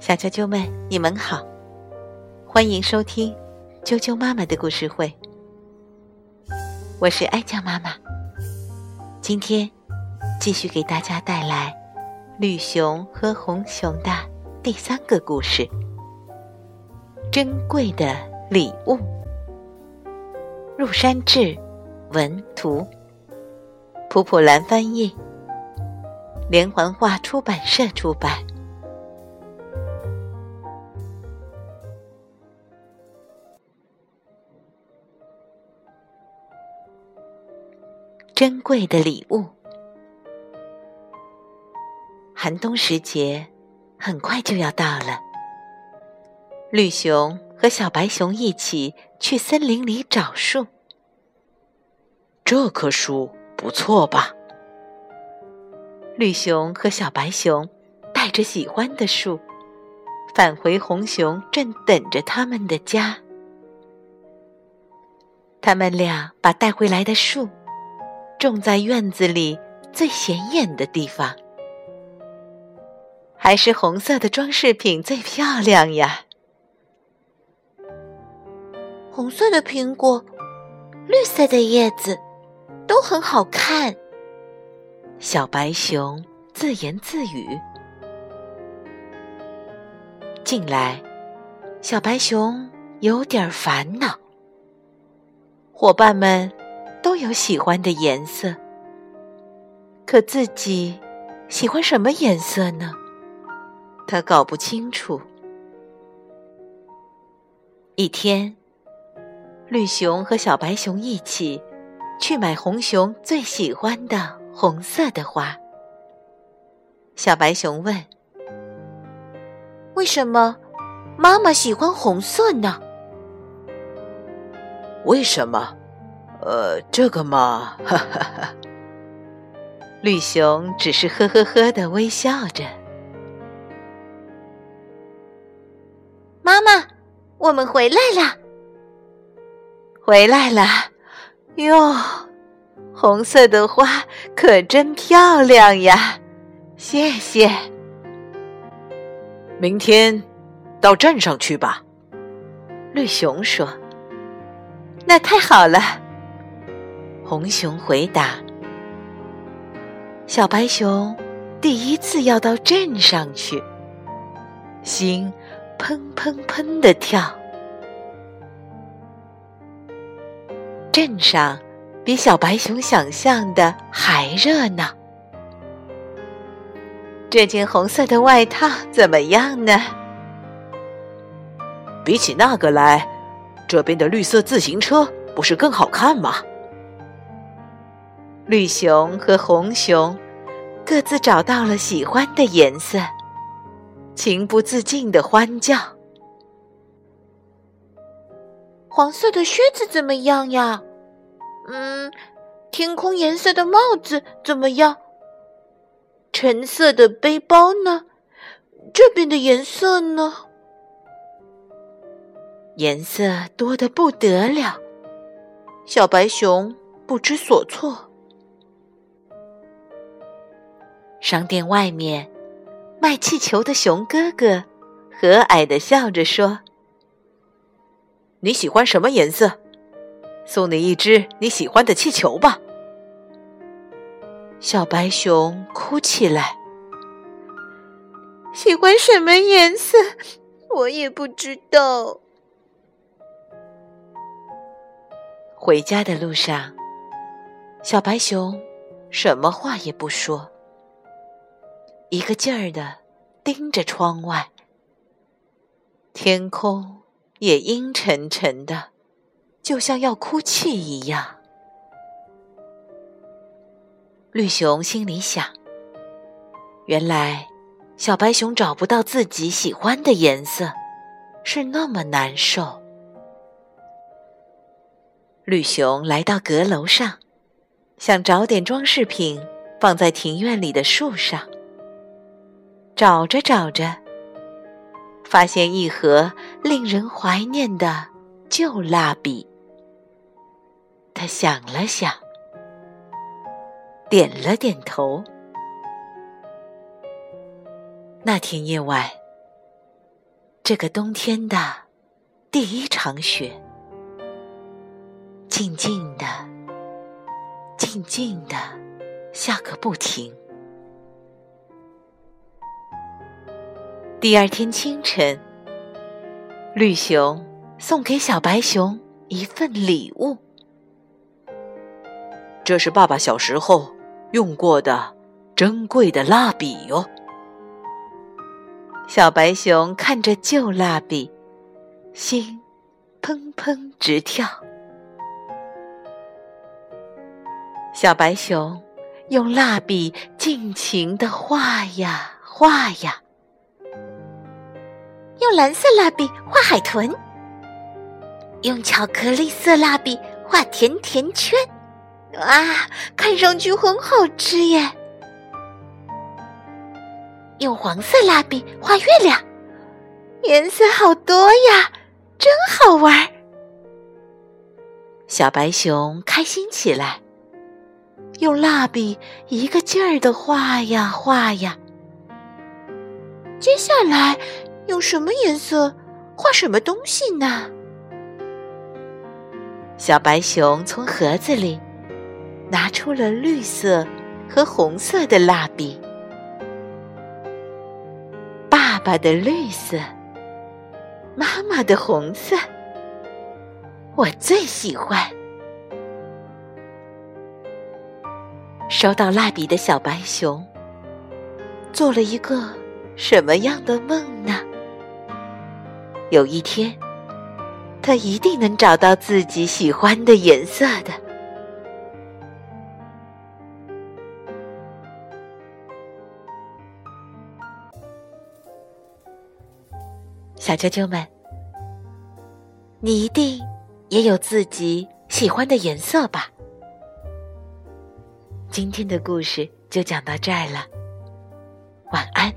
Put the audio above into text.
小啾啾们，你们好，欢迎收听啾啾妈妈的故事会。我是爱酱妈妈，今天继续给大家带来绿熊和红熊的第三个故事——珍贵的礼物。入山志文图，普普兰翻译，连环画出版社出版。珍贵的礼物。寒冬时节很快就要到了，绿熊和小白熊一起去森林里找树。这棵树不错吧？绿熊和小白熊带着喜欢的树返回红熊正等着他们的家。他们俩把带回来的树。种在院子里最显眼的地方，还是红色的装饰品最漂亮呀。红色的苹果，绿色的叶子，都很好看。小白熊自言自语。近来，小白熊有点烦恼。伙伴们。都有喜欢的颜色，可自己喜欢什么颜色呢？他搞不清楚。一天，绿熊和小白熊一起去买红熊最喜欢的红色的花。小白熊问：“为什么妈妈喜欢红色呢？”为什么？呃，这个嘛，哈哈哈。绿熊只是呵呵呵的微笑着。妈妈，我们回来了，回来了。哟，红色的花可真漂亮呀！谢谢。明天到镇上去吧，绿熊说。那太好了。红熊回答：“小白熊第一次要到镇上去，心砰砰砰的跳。镇上比小白熊想象的还热闹。这件红色的外套怎么样呢？比起那个来，这边的绿色自行车不是更好看吗？”绿熊和红熊各自找到了喜欢的颜色，情不自禁的欢叫。黄色的靴子怎么样呀？嗯，天空颜色的帽子怎么样？橙色的背包呢？这边的颜色呢？颜色多得不得了，小白熊不知所措。商店外面，卖气球的熊哥哥和蔼的笑着说：“你喜欢什么颜色？送你一只你喜欢的气球吧。”小白熊哭起来：“喜欢什么颜色？我也不知道。”回家的路上，小白熊什么话也不说。一个劲儿的盯着窗外，天空也阴沉沉的，就像要哭泣一样。绿熊心里想：原来小白熊找不到自己喜欢的颜色，是那么难受。绿熊来到阁楼上，想找点装饰品放在庭院里的树上。找着找着，发现一盒令人怀念的旧蜡笔。他想了想，点了点头。那天夜晚，这个冬天的第一场雪，静静的、静静的下个不停。第二天清晨，绿熊送给小白熊一份礼物，这是爸爸小时候用过的珍贵的蜡笔哟。小白熊看着旧蜡笔，心砰砰直跳。小白熊用蜡笔尽情的画呀画呀，用蓝色蜡笔画海豚，用巧克力色蜡笔画甜甜圈，哇，看上去很好吃耶！用黄色蜡笔画月亮，颜色好多呀，真好玩。小白熊开心起来，用蜡笔一个劲儿的画呀画呀。接下来用什么颜色画什么东西呢？小白熊从盒子里拿出了绿色和红色的蜡笔。爸爸的绿色，妈妈的红色，我最喜欢。收到蜡笔的小白熊，做了一个什么样的梦呢？有一天，他一定能找到自己喜欢的颜色的。小啾啾们，你一定也有自己喜欢的颜色吧？今天的故事就讲到这儿了，晚安。